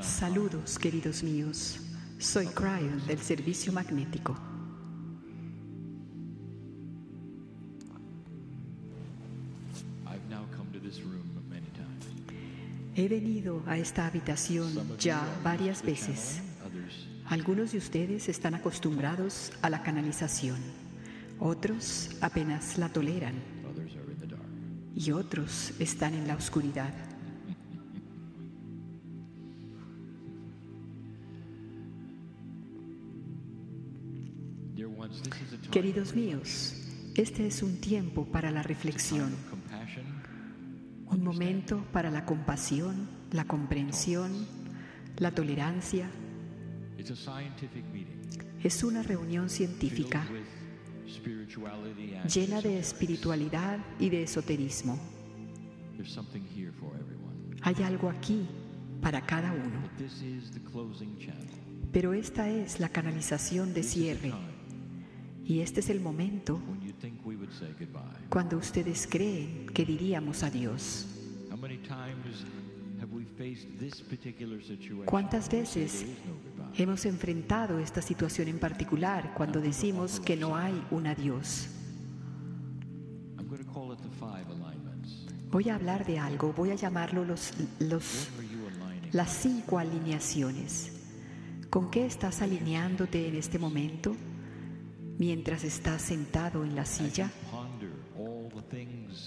Saludos, queridos míos. Soy Cryon del Servicio Magnético. He venido a esta habitación ya varias veces. Algunos de ustedes están acostumbrados a la canalización, otros apenas la toleran y otros están en la oscuridad. Queridos míos, este es un tiempo para la reflexión, un momento para la compasión, la comprensión, la tolerancia. Es una reunión científica llena de espiritualidad y de esoterismo. Hay algo aquí para cada uno. Pero esta es la canalización de cierre. Y este es el momento cuando ustedes creen que diríamos adiós. ¿Cuántas veces hemos enfrentado esta situación en particular cuando decimos que no hay un adiós? Voy a hablar de algo, voy a llamarlo los, los, las cinco alineaciones. ¿Con qué estás alineándote en este momento? Mientras estás sentado en la silla,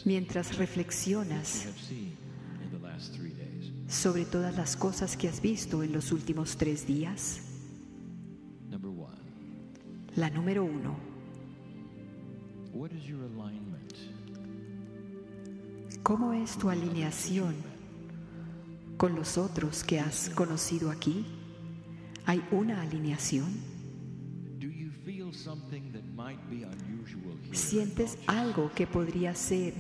mientras reflexionas sobre todas las cosas que has visto en los últimos tres días? La número uno. ¿Cómo es tu alineación con los otros que has conocido aquí? ¿Hay una alineación? ¿Sientes algo que podría ser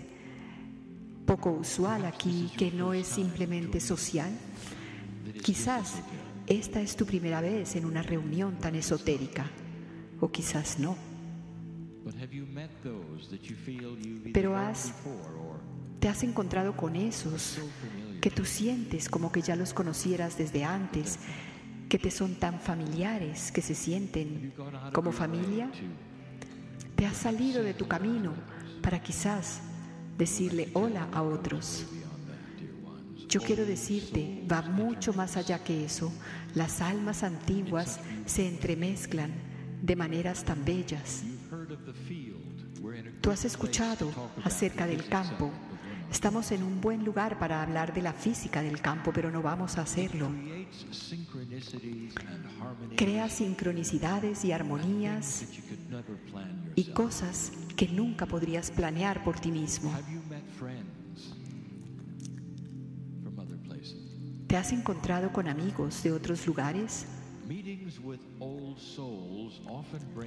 poco usual aquí, que no es simplemente social? Quizás esta es tu primera vez en una reunión tan esotérica, o quizás no. Pero has, te has encontrado con esos que tú sientes como que ya los conocieras desde antes que te son tan familiares, que se sienten como familia? ¿Te has salido de tu camino para quizás decirle hola a otros? Yo quiero decirte, va mucho más allá que eso. Las almas antiguas se entremezclan de maneras tan bellas. Tú has escuchado acerca del campo Estamos en un buen lugar para hablar de la física del campo, pero no vamos a hacerlo. Crea sincronicidades y armonías y cosas que nunca podrías planear por ti mismo. ¿Te has encontrado con amigos de otros lugares?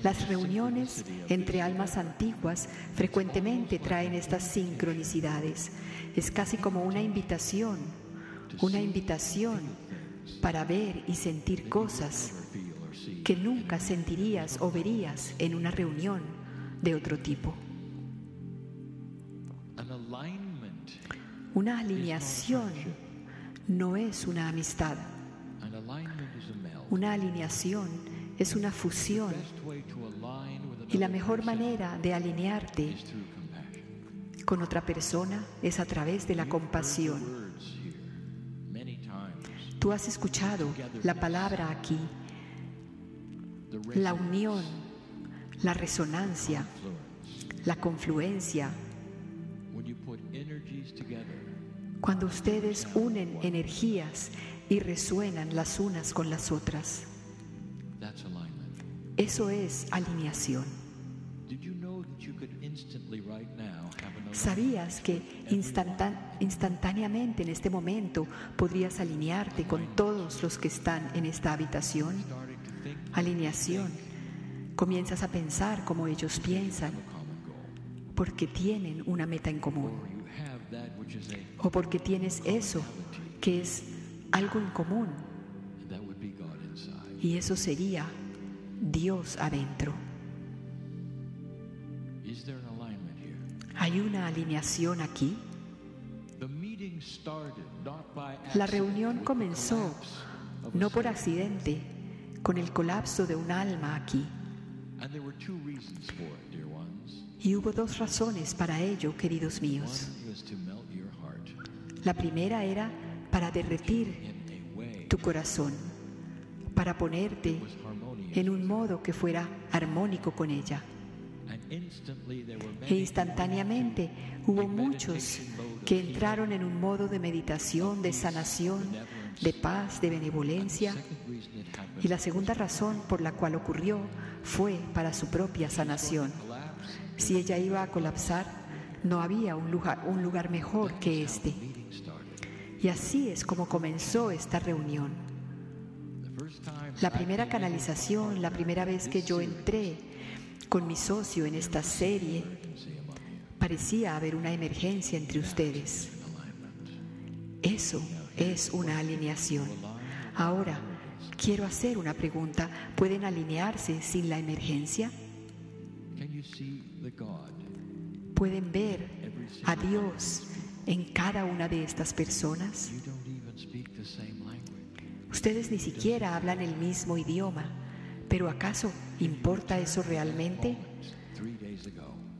Las reuniones entre almas antiguas frecuentemente traen estas sincronicidades. Es casi como una invitación, una invitación para ver y sentir cosas que nunca sentirías o verías en una reunión de otro tipo. Una alineación no es una amistad. Una alineación es una fusión y la mejor manera de alinearte con otra persona es a través de la compasión. Tú has escuchado la palabra aquí, la unión, la resonancia, la confluencia. Cuando ustedes unen energías y resuenan las unas con las otras. Eso es alineación. ¿Sabías que instantáneamente en este momento podrías alinearte con todos los que están en esta habitación? Alineación. Comienzas a pensar como ellos piensan porque tienen una meta en común o porque tienes eso que es algo en común. Y eso sería Dios adentro. ¿Hay una alineación aquí? La reunión comenzó no por accidente, con el colapso de un alma aquí. Y hubo dos razones para ello, queridos míos. La primera era para derretir tu corazón, para ponerte en un modo que fuera armónico con ella. E instantáneamente hubo muchos que entraron en un modo de meditación, de sanación, de paz, de benevolencia. Y la segunda razón por la cual ocurrió fue para su propia sanación. Si ella iba a colapsar, no había un lugar, mejor que este. Y así es como comenzó esta reunión. La primera canalización, la primera vez que yo entré con mi socio en esta serie, parecía haber una emergencia entre ustedes. Eso es una alineación. Ahora, quiero hacer una pregunta. ¿Pueden alinearse sin la emergencia? ¿Pueden ver a Dios en cada una de estas personas? Ustedes ni siquiera hablan el mismo idioma, pero ¿acaso importa eso realmente?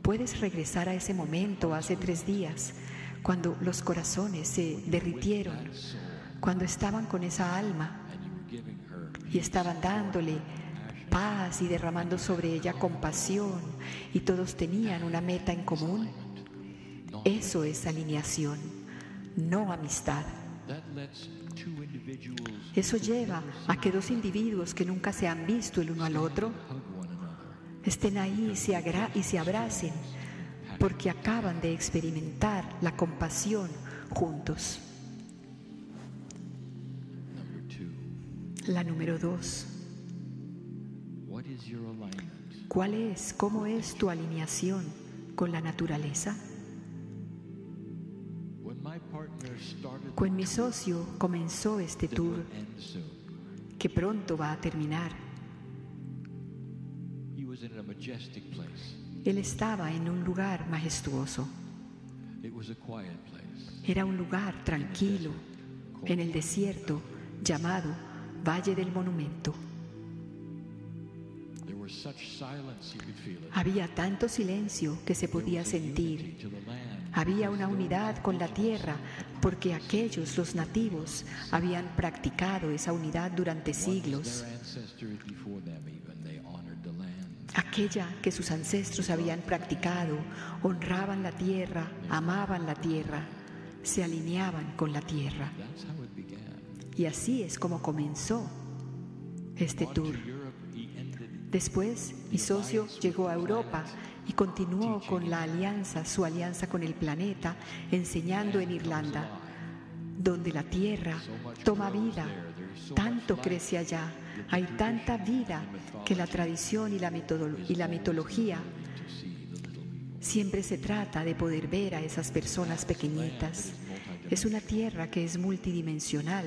Puedes regresar a ese momento hace tres días, cuando los corazones se derritieron, cuando estaban con esa alma y estaban dándole paz y derramando sobre ella compasión y todos tenían una meta en común. Eso es alineación, no amistad. Eso lleva a que dos individuos que nunca se han visto el uno al otro estén ahí y se, y se abracen porque acaban de experimentar la compasión juntos. La número dos. ¿Cuál es, cómo es tu alineación con la naturaleza? Cuando mi socio comenzó este tour, que pronto va a terminar, él estaba en un lugar majestuoso. Era un lugar tranquilo en el desierto llamado Valle del Monumento. Había tanto silencio que se podía sentir. Había una unidad con la tierra porque aquellos, los nativos, habían practicado esa unidad durante siglos. Aquella que sus ancestros habían practicado, honraban la tierra, amaban la tierra, se alineaban con la tierra. Y así es como comenzó este tour. Después, mi socio llegó a Europa y continuó con la alianza, su alianza con el planeta, enseñando en Irlanda, donde la tierra toma vida, tanto crece allá, hay tanta vida que la tradición y la, mitología siempre se trata de poder ver a esas personas pequeñitas. Es una tierra que es multidimensional.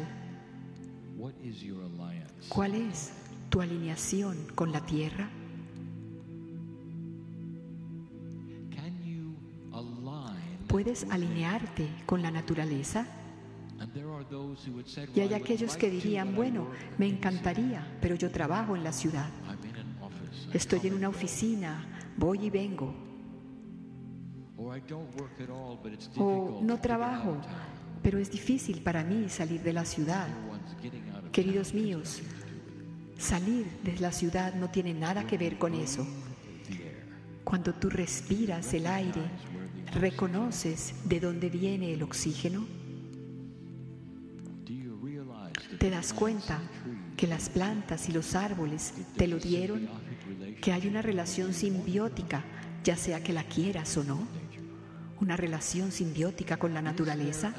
¿Cuál es tu alineación con la tierra? ¿Puedes alinearte con la naturaleza? Y hay aquellos que dirían, bueno, me encantaría, pero yo trabajo en la ciudad. Estoy en una oficina, voy y vengo. O no trabajo, pero es difícil para mí salir de la ciudad. Queridos míos, salir de la ciudad no tiene nada que ver con eso. Cuando tú respiras el aire, ¿Reconoces de dónde viene el oxígeno? ¿Te das cuenta que las plantas y los árboles te lo dieron? ¿Que hay una relación simbiótica, ya sea que la quieras o no? ¿Una relación simbiótica con la naturaleza?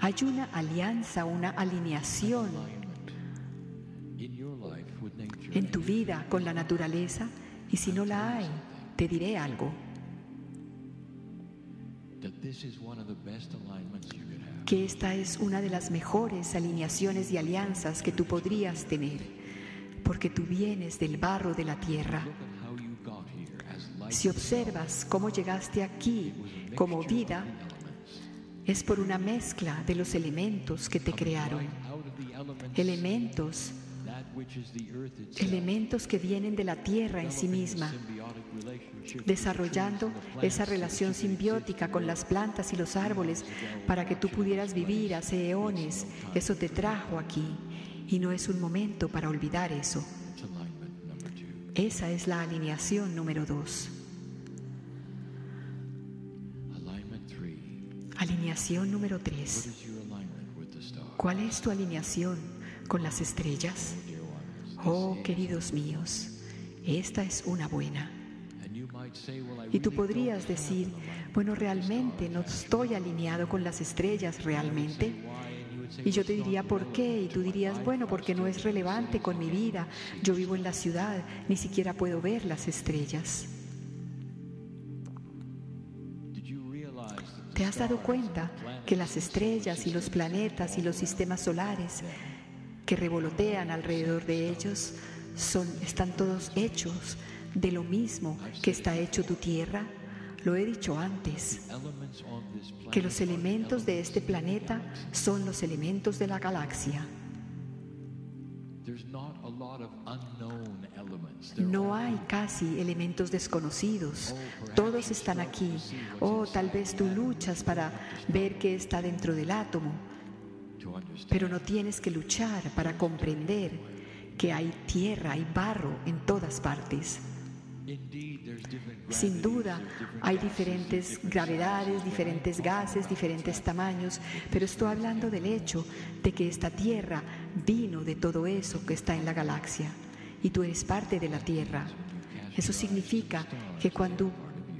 Hay una alianza, una alineación en tu vida con la naturaleza y si no la hay, te diré algo que esta es una de las mejores alineaciones y alianzas que tú podrías tener, porque tú vienes del barro de la tierra. Si observas cómo llegaste aquí como vida, es por una mezcla de los elementos que te crearon. Elementos elementos que vienen de la tierra en sí misma, desarrollando esa relación simbiótica con las plantas y los árboles para que tú pudieras vivir hace eones. Eso te trajo aquí y no es un momento para olvidar eso. Esa es la alineación número dos. Alineación número tres. ¿Cuál es tu alineación con las estrellas? Oh, queridos míos, esta es una buena. Y tú podrías decir, bueno, realmente no estoy alineado con las estrellas, realmente. Y yo te diría, ¿por qué? Y tú dirías, bueno, porque no es relevante con mi vida. Yo vivo en la ciudad, ni siquiera puedo ver las estrellas. ¿Te has dado cuenta que las estrellas y los planetas y los sistemas solares que revolotean alrededor de ellos son, están todos hechos de lo mismo que está hecho tu tierra? Lo he dicho antes, que los elementos de este planeta son los elementos de la galaxia. No hay casi elementos desconocidos, todos están aquí. O oh, tal vez tú luchas para ver qué está dentro del átomo, pero no tienes que luchar para comprender que hay tierra, hay barro en todas partes. Sin duda, hay diferentes gravedades, diferentes gases, diferentes tamaños, pero estoy hablando del hecho de que esta Tierra vino de todo eso que está en la galaxia y tú eres parte de la Tierra. Eso significa que cuando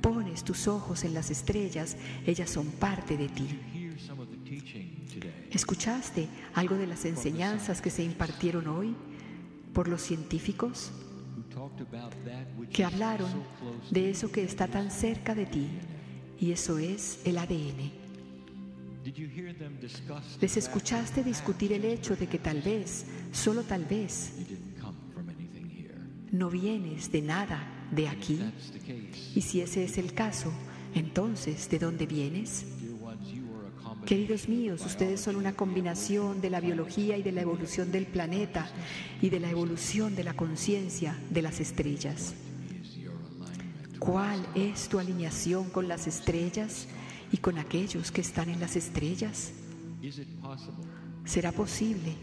pones tus ojos en las estrellas, ellas son parte de ti. ¿Escuchaste algo de las enseñanzas que se impartieron hoy por los científicos? que hablaron de eso que está tan cerca de ti y eso es el ADN. ¿Les escuchaste discutir el hecho de que tal vez, solo tal vez, no vienes de nada de aquí? Y si ese es el caso, entonces, ¿de dónde vienes? Queridos míos, ustedes son una combinación de la biología y de la evolución del planeta y de la evolución de la conciencia de las estrellas. ¿Cuál es tu alineación con las estrellas y con aquellos que están en las estrellas? ¿Será posible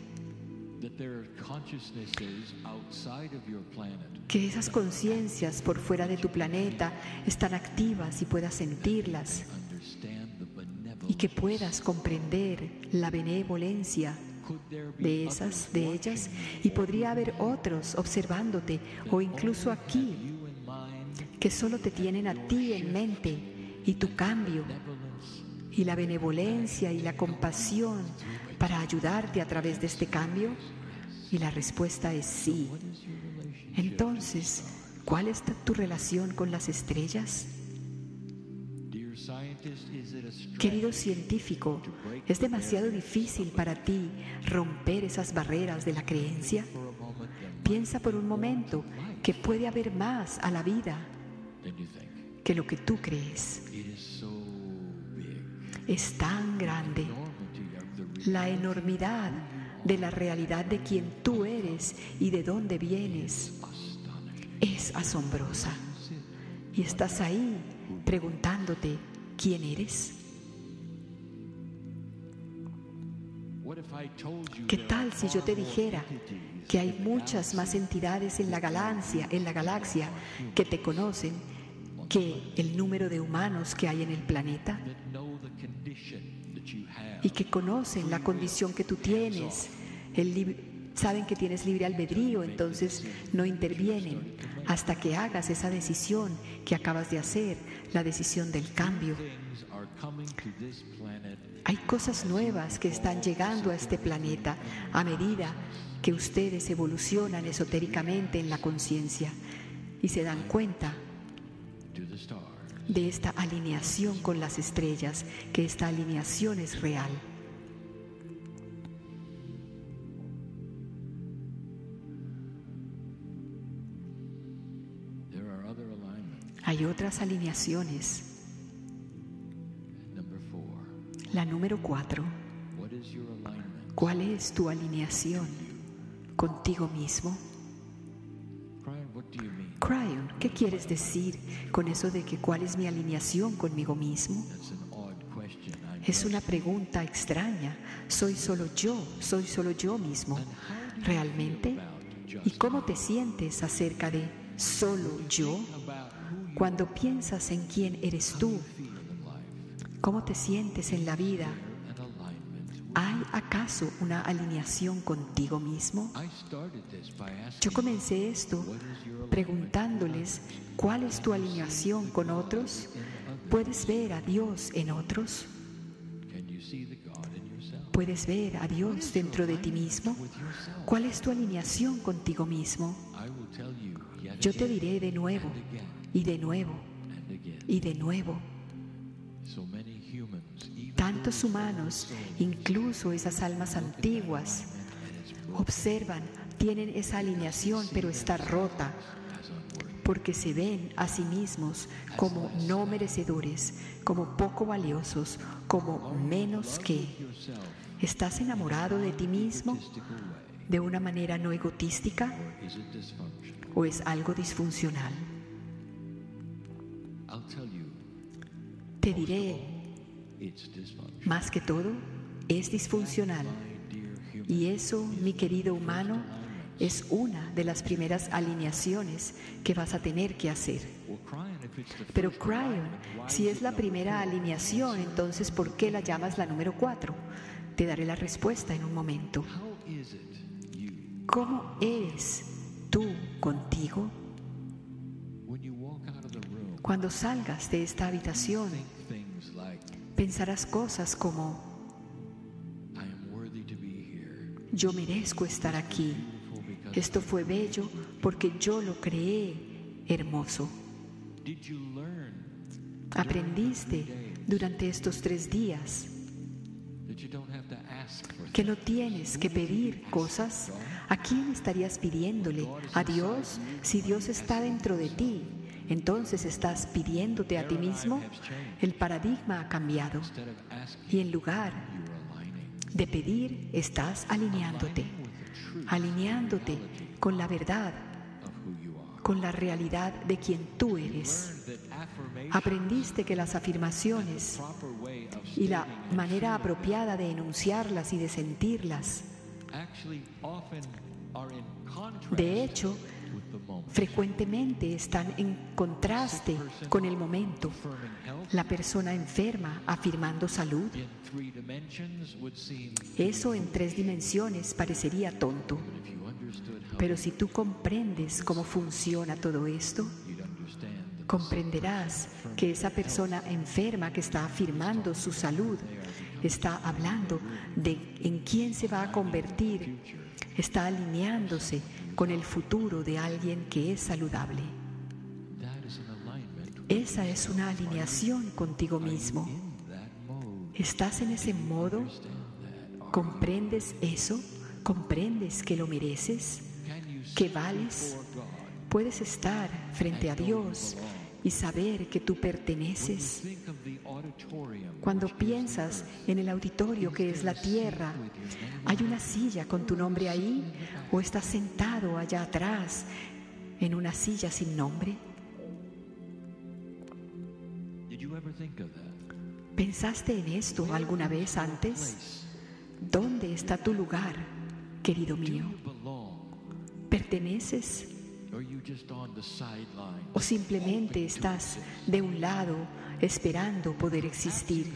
que esas conciencias por fuera de tu planeta están activas y puedas sentirlas? Y que puedas comprender la benevolencia de esas, de ellas, y podría haber otros observándote o incluso aquí que solo te tienen a ti en mente y tu cambio y la benevolencia y la compasión para ayudarte a través de este cambio? Y la respuesta es sí. Entonces, ¿cuál es tu relación con las estrellas? Querido científico, ¿es demasiado difícil para ti romper esas barreras de la creencia? Piensa por un momento que puede haber más a la vida que lo que tú crees. Es tan grande la enormidad de la realidad de quien tú eres y de dónde vienes. Es asombrosa. Y estás ahí preguntándote, ¿quién eres? ¿Qué tal si yo te dijera que hay muchas más entidades en la galaxia, en la galaxia que te conocen que el número de humanos que hay en el planeta? Y que conocen la condición que tú tienes, saben que tienes libre albedrío, entonces no intervienen hasta que hagas esa decisión que acabas de hacer, la decisión del cambio. Hay cosas nuevas que están llegando a este planeta a medida que ustedes evolucionan esotéricamente en la conciencia y se dan cuenta de esta alineación con las estrellas, que esta alineación es real. Hay otras alineaciones. La número cuatro. ¿Cuál es tu alineación contigo mismo? Cryon, ¿qué quieres decir con eso de que cuál es mi alineación conmigo mismo? Es una pregunta extraña. Soy solo yo, soy solo yo mismo. ¿Realmente? ¿Y cómo te sientes acerca de solo yo? Cuando piensas en quién eres tú, ¿cómo te sientes en la vida? ¿Hay acaso una alineación contigo mismo? Yo comencé esto preguntándoles, ¿cuál es tu alineación con otros? ¿Puedes ver a Dios en otros? ¿Puedes ver a Dios dentro de ti mismo? ¿Cuál es tu alineación contigo mismo? Yo te diré de nuevo y de nuevo y de nuevo. Tantos humanos, incluso esas almas antiguas, observan, tienen esa alineación, pero está rota, porque se ven a sí mismos como no merecedores, como poco valiosos, como menos que. ¿Estás enamorado de ti mismo de una manera no egotística o es algo disfuncional? Te diré, más que todo, es disfuncional. Y eso, mi querido humano, es una de las primeras alineaciones que vas a tener que hacer. Pero Cryon, si es la primera alineación, entonces ¿por qué la llamas la número cuatro? Te daré la respuesta en un momento. ¿Cómo eres tú contigo? Cuando salgas de esta habitación, pensarás cosas como, yo merezco estar aquí. Esto fue bello porque yo lo creé hermoso. Aprendiste durante estos tres días que no tienes que pedir cosas. ¿A quién estarías pidiéndole? ¿A Dios? Si Dios está dentro de ti, entonces estás pidiéndote a ti mismo. El paradigma ha cambiado y en lugar de pedir, estás alineándote, alineándote con la verdad, con la realidad de quien tú eres. Aprendiste que las afirmaciones y la manera apropiada de enunciarlas y de sentirlas, de hecho, frecuentemente están en contraste con el momento. La persona enferma afirmando salud. Eso en tres dimensiones parecería tonto. Pero si tú comprendes cómo funciona todo esto, comprenderás que esa persona enferma que está afirmando su salud está hablando de en quién se va a convertir, está alineándose con el futuro de alguien que es saludable. Esa es una alineación contigo mismo. ¿Estás en ese modo? ¿Comprendes eso? ¿Comprendes que lo mereces? ¿Que vales? Puedes estar frente a Dios y saber que tú perteneces. Cuando piensas en el auditorio que es la tierra, ¿hay una silla con tu nombre ahí o estás sentado allá atrás en una silla sin nombre? ¿Pensaste en esto alguna vez antes? ¿Dónde está tu lugar, querido mío? ¿Perteneces o simplemente estás de un lado esperando poder existir.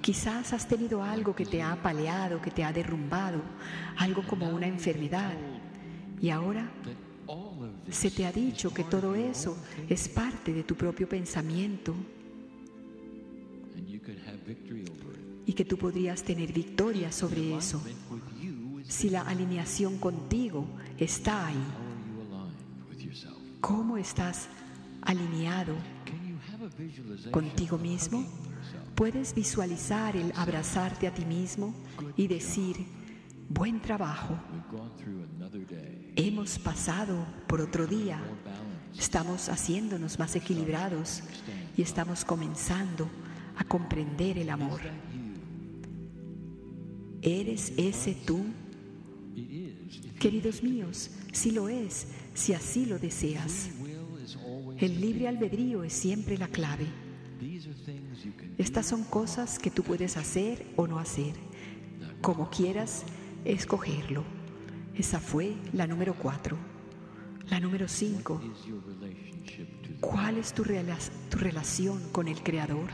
Quizás has tenido algo que te ha apaleado, que te ha derrumbado, algo como una enfermedad. Y ahora se te ha dicho que todo eso es parte de tu propio pensamiento. Y que tú podrías tener victoria sobre eso si la alineación contigo está ahí. ¿Cómo estás alineado contigo mismo? Puedes visualizar el abrazarte a ti mismo y decir, buen trabajo. Hemos pasado por otro día. Estamos haciéndonos más equilibrados y estamos comenzando a comprender el amor. ¿Eres ese tú? Queridos míos, si lo es, si así lo deseas. El libre albedrío es siempre la clave. Estas son cosas que tú puedes hacer o no hacer, como quieras escogerlo. Esa fue la número cuatro. La número cinco. ¿Cuál es tu, tu relación con el Creador?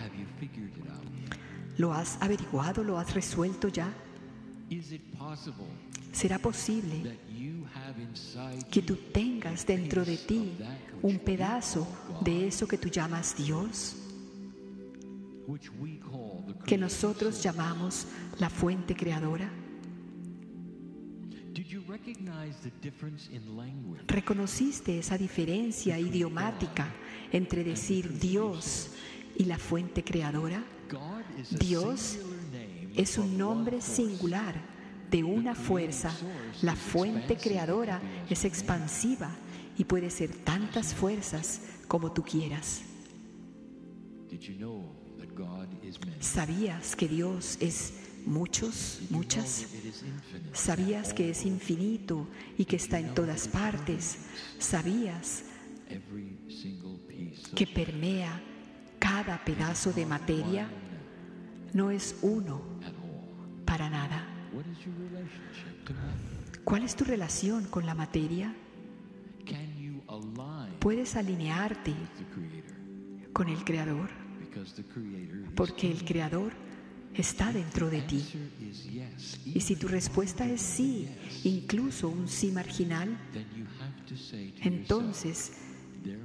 ¿Lo has averiguado? ¿Lo has resuelto ya? ¿Será posible que tú tengas dentro de ti un pedazo de eso que tú llamas Dios? Que nosotros llamamos la fuente creadora. ¿Reconociste esa diferencia idiomática entre decir Dios y la fuente creadora? Dios es un nombre singular de una fuerza. La fuente creadora es expansiva y puede ser tantas fuerzas como tú quieras. ¿Sabías que Dios es muchos, muchas? ¿Sabías que es infinito y que está en todas partes? ¿Sabías que permea cada pedazo de materia? No es uno para nada. ¿Cuál es tu relación con la materia? ¿Puedes alinearte con el Creador? Porque el Creador está dentro de ti. Y si tu respuesta es sí, incluso un sí marginal, entonces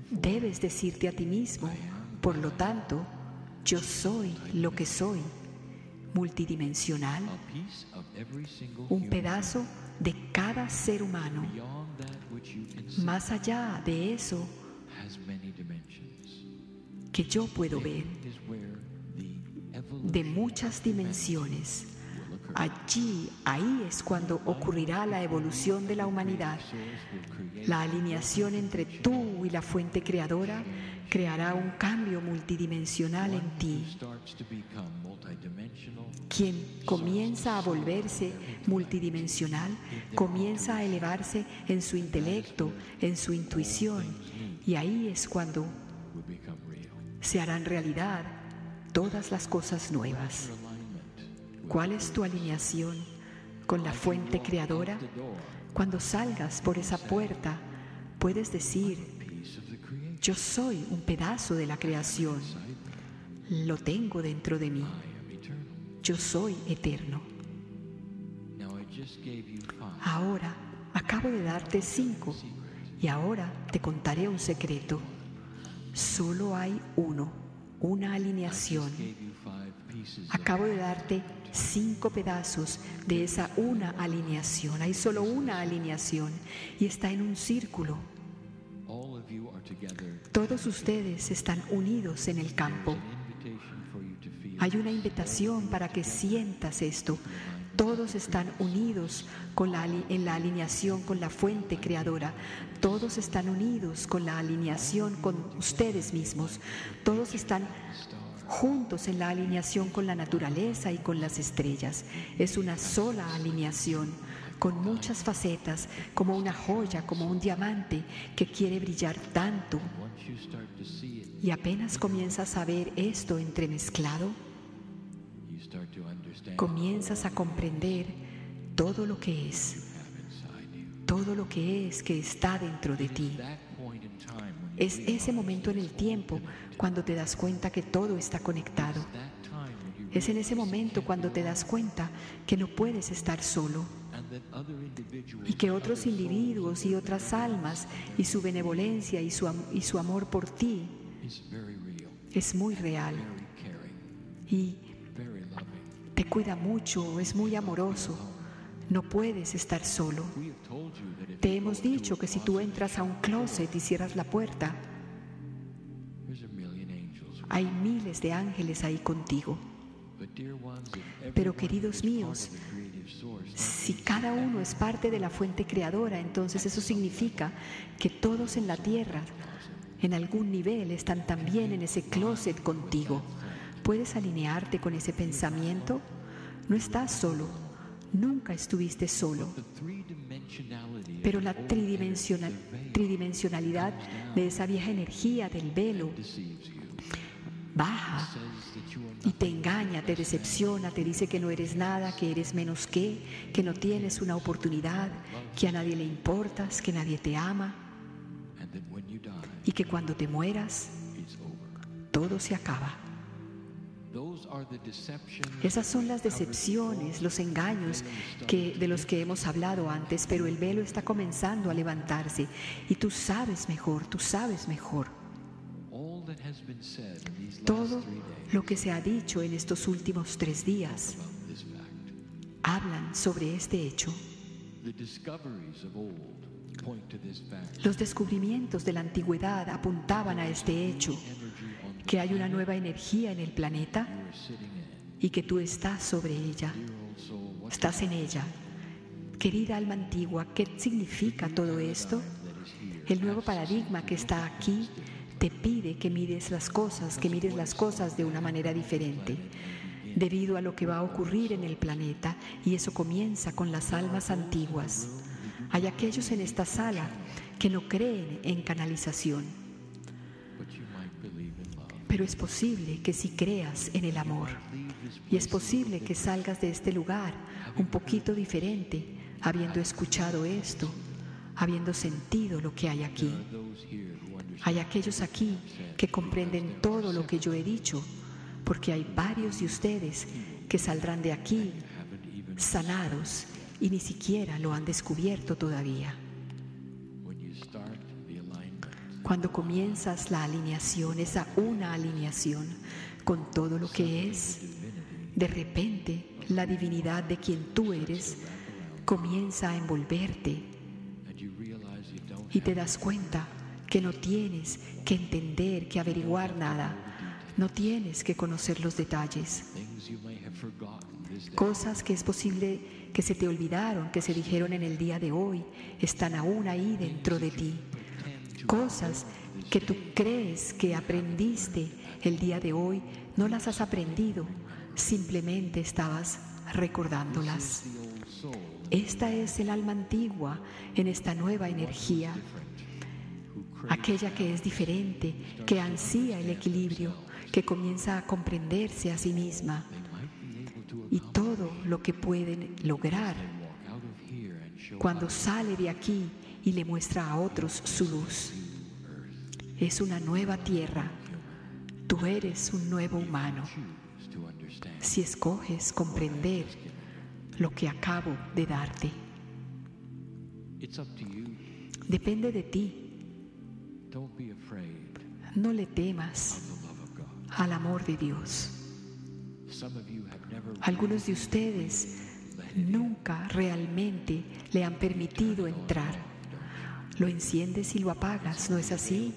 debes decirte a ti mismo, por lo tanto, yo soy lo que soy, multidimensional, un pedazo de cada ser humano. Más allá de eso que yo puedo ver, de muchas dimensiones. Allí, ahí es cuando ocurrirá la evolución de la humanidad. La alineación entre tú y la fuente creadora creará un cambio multidimensional en ti. Quien comienza a volverse multidimensional, comienza a elevarse en su intelecto, en su intuición, y ahí es cuando se harán realidad todas las cosas nuevas. ¿Cuál es tu alineación con la fuente creadora? Cuando salgas por esa puerta, puedes decir, yo soy un pedazo de la creación, lo tengo dentro de mí, yo soy eterno. Ahora acabo de darte cinco y ahora te contaré un secreto. Solo hay uno una alineación. Acabo de darte cinco pedazos de esa una alineación. Hay solo una alineación y está en un círculo. Todos ustedes están unidos en el campo. Hay una invitación para que sientas esto. Todos están unidos con la, en la alineación con la fuente creadora. Todos están unidos con la alineación con ustedes mismos. Todos están juntos en la alineación con la naturaleza y con las estrellas. Es una sola alineación con muchas facetas, como una joya, como un diamante que quiere brillar tanto. Y apenas comienzas a ver esto entremezclado, comienzas a comprender todo lo que es, todo lo que es que está dentro de ti. Es ese momento en el tiempo cuando te das cuenta que todo está conectado. Es en ese momento cuando te das cuenta que no puedes estar solo y que otros individuos y otras almas y su benevolencia y su, y su amor por ti es muy real y te cuida mucho, es muy amoroso. No puedes estar solo. Te hemos dicho que si tú entras a un closet y cierras la puerta, hay miles de ángeles ahí contigo. Pero queridos míos, si cada uno es parte de la fuente creadora, entonces eso significa que todos en la tierra, en algún nivel, están también en ese closet contigo. Puedes alinearte con ese pensamiento, no estás solo, nunca estuviste solo. Pero la tridimensionalidad de esa vieja energía del velo baja y te engaña, te decepciona, te dice que no eres nada, que eres menos que, que no tienes una oportunidad, que a nadie le importas, que nadie te ama y que cuando te mueras todo se acaba. Esas son las decepciones, los engaños que, de los que hemos hablado antes, pero el velo está comenzando a levantarse y tú sabes mejor, tú sabes mejor. Todo lo que se ha dicho en estos últimos tres días hablan sobre este hecho. Los descubrimientos de la antigüedad apuntaban a este hecho, que hay una nueva energía en el planeta y que tú estás sobre ella, estás en ella. Querida alma antigua, ¿qué significa todo esto? El nuevo paradigma que está aquí te pide que mires las cosas, que mires las cosas de una manera diferente, debido a lo que va a ocurrir en el planeta, y eso comienza con las almas antiguas. Hay aquellos en esta sala que no creen en canalización, pero es posible que si creas en el amor, y es posible que salgas de este lugar un poquito diferente, habiendo escuchado esto, habiendo sentido lo que hay aquí. Hay aquellos aquí que comprenden todo lo que yo he dicho, porque hay varios de ustedes que saldrán de aquí sanados y ni siquiera lo han descubierto todavía. Cuando comienzas la alineación, esa una alineación con todo lo que es, de repente la divinidad de quien tú eres comienza a envolverte y te das cuenta que no tienes que entender, que averiguar nada. No tienes que conocer los detalles. Cosas que es posible que se te olvidaron, que se dijeron en el día de hoy, están aún ahí dentro de ti. Cosas que tú crees que aprendiste el día de hoy, no las has aprendido, simplemente estabas recordándolas. Esta es el alma antigua en esta nueva energía aquella que es diferente, que ansía el equilibrio, que comienza a comprenderse a sí misma y todo lo que pueden lograr cuando sale de aquí y le muestra a otros su luz. Es una nueva tierra. Tú eres un nuevo humano. Si escoges comprender lo que acabo de darte. Depende de ti no le temas al amor de Dios. Algunos de ustedes nunca realmente le han permitido entrar. Lo enciendes y lo apagas, ¿no es así?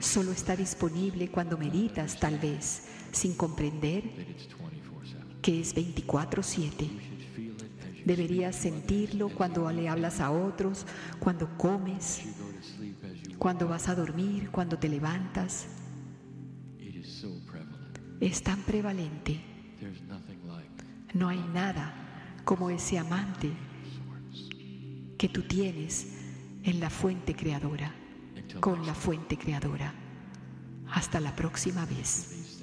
Solo está disponible cuando meditas, tal vez, sin comprender que es 24/7. Deberías sentirlo cuando le hablas a otros, cuando comes, cuando vas a dormir, cuando te levantas. Es tan prevalente. No hay nada como ese amante que tú tienes en la fuente creadora, con la fuente creadora. Hasta la próxima vez.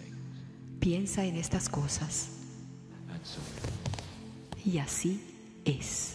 Piensa en estas cosas. Y así es.